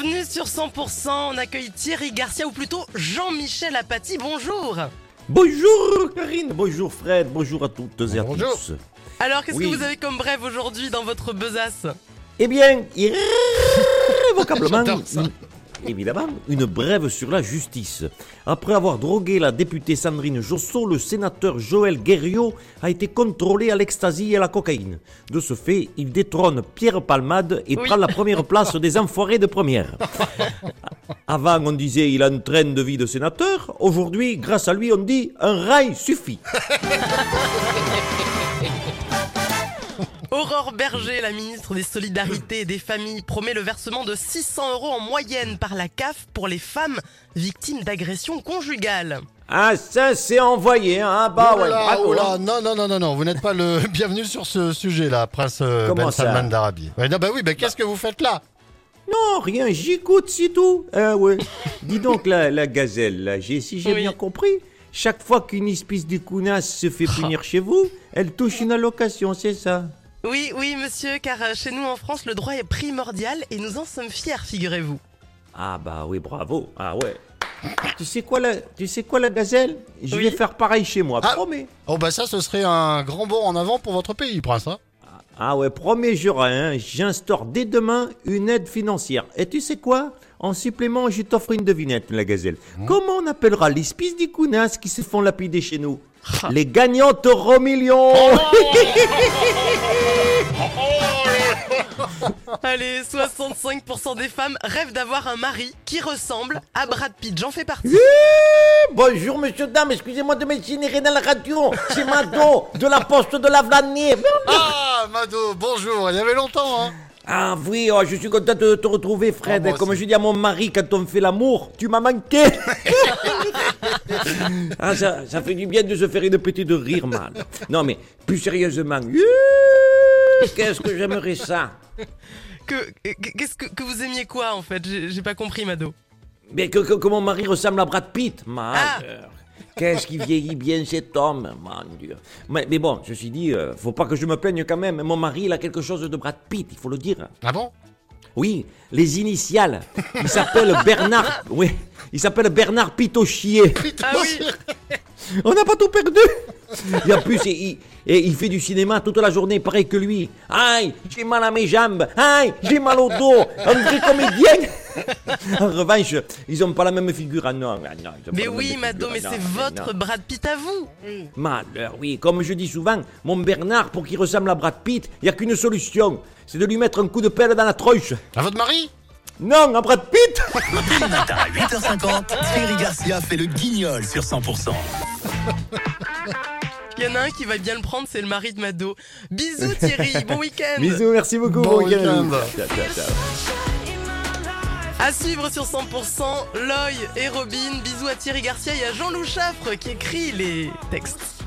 Bienvenue sur 100%, on accueille Thierry Garcia ou plutôt Jean-Michel Apathy, bonjour. Bonjour Karine, bonjour Fred, bonjour à toutes et à Bonjour. tous. Alors qu'est-ce Oui. que vous avez comme brève aujourd'hui dans votre besace? Eh bien, irrévocablement, évidemment, une brève sur la justice. Après avoir drogué la députée Sandrine Josso, le sénateur Joël Guerriot a été contrôlé à l'ecstasy et à la cocaïne. De ce fait, il détrône Pierre Palmade et Oui. prend la première place des enfoirés de première. Avant, on disait il a de vie de sénateur. Aujourd'hui, grâce à lui, on dit un rail suffit. Aurore Berger, la ministre des Solidarités et des Familles, promet le versement de 600 euros en moyenne par la CAF pour les femmes victimes d'agressions conjugales. Ah, ça, c'est envoyé, hein. Bah ouais, Oula, bravo, oula, hein. non, non, non, non, non, vous n'êtes pas le bienvenu sur ce sujet-là, Prince euh, Comment Ben Salman d'Arabie. Ouais, non, bah oui, bah qu'est-ce que vous faites là? Non, rien, j'écoute, c'est tout. Ah ouais. Dis donc, la, la gazelle, là, j'ai, si j'ai Oui. bien compris, chaque fois qu'une espèce de counasse se fait punir chez vous, elle touche une allocation, c'est ça? Oui, oui, monsieur, car euh, chez nous en France, le droit est primordial et nous en sommes fiers, figurez-vous. Ah bah oui, bravo. Ah ouais. Tu sais quoi, la, tu sais quoi, la gazelle? Je Oui. vais faire pareil chez moi, Ah. promets. Oh bah ça, ce serait un grand bond en avant pour votre pays, Prince. Hein Ah ouais, promets, jura, hein, j'instaure dès demain une aide financière. Et tu sais quoi? En supplément, je t'offre une devinette, la gazelle. Comment on appellera l'espèce de counasse qui se font lapider chez nous? Les gagnantes au million Allez, 65% des femmes rêvent d'avoir un mari qui ressemble à Brad Pitt, j'en fais partie. Bonjour, monsieur, dame, excusez-moi de m'insérer dans la radio. C'est Mado, de la poste de la Vlanée. Ah, Mado, bonjour, il y avait longtemps, hein Ah oui, oh, je suis content de te retrouver, Fred. Ah, Comme je dis à mon mari quand on fait l'amour, tu m'as manqué. ah, ça, ça fait du bien de se faire une petite rire, mal. Non, mais plus sérieusement, qu'est-ce que j'aimerais ça? Que, que- qu'est-ce que, que vous aimiez quoi en fait? J'ai pas compris, Mado. Mais que, que, que mon mari ressemble à Brad Pitt, Ah. malheur. Qu'est-ce qui vieillit bien cet homme, mon Dieu. Mais, mais bon, ceci dit, euh, faut pas que je me plaigne quand même. Mon mari, il a quelque chose de Brad Pitt, il faut le dire. Ah bon? Oui, les initiales. Il s'appelle Bernard. Oui, il s'appelle Bernard Pitochier. Ah oui On n'a pas tout perdu. Et en plus, il, il- et il fait du cinéma toute la journée, pareil que lui. Aïe, j'ai mal à mes jambes. Aïe, j'ai mal au dos. Un vrai comédien. En revanche, ils n'ont pas la même figure. Ah non, ah non, ils ont pas Mais oui, Mado, figure. mais Ah c'est votre non. Brad Pitt à vous Malheur, oui. Comme je dis souvent, mon Bernard, pour qu'il ressemble à Brad Pitt, il n'y a qu'une solution. C'est de lui mettre un coup de pelle dans la tronche. À votre mari? Non, à Brad Pitt Tous les matins à 8h50, Thierry Garcia fait le guignol sur 100%. Il y en a un qui va bien le prendre, c'est le mari de Mado. Bisous Thierry, bon week-end Bisous, merci beaucoup. Bon week-end. week-end. Ciao, ciao, ciao. À suivre sur 100%, Loy et Robin. Bisous à Thierry Garcia et à Jean-Loup Chaffre qui écrit les textes.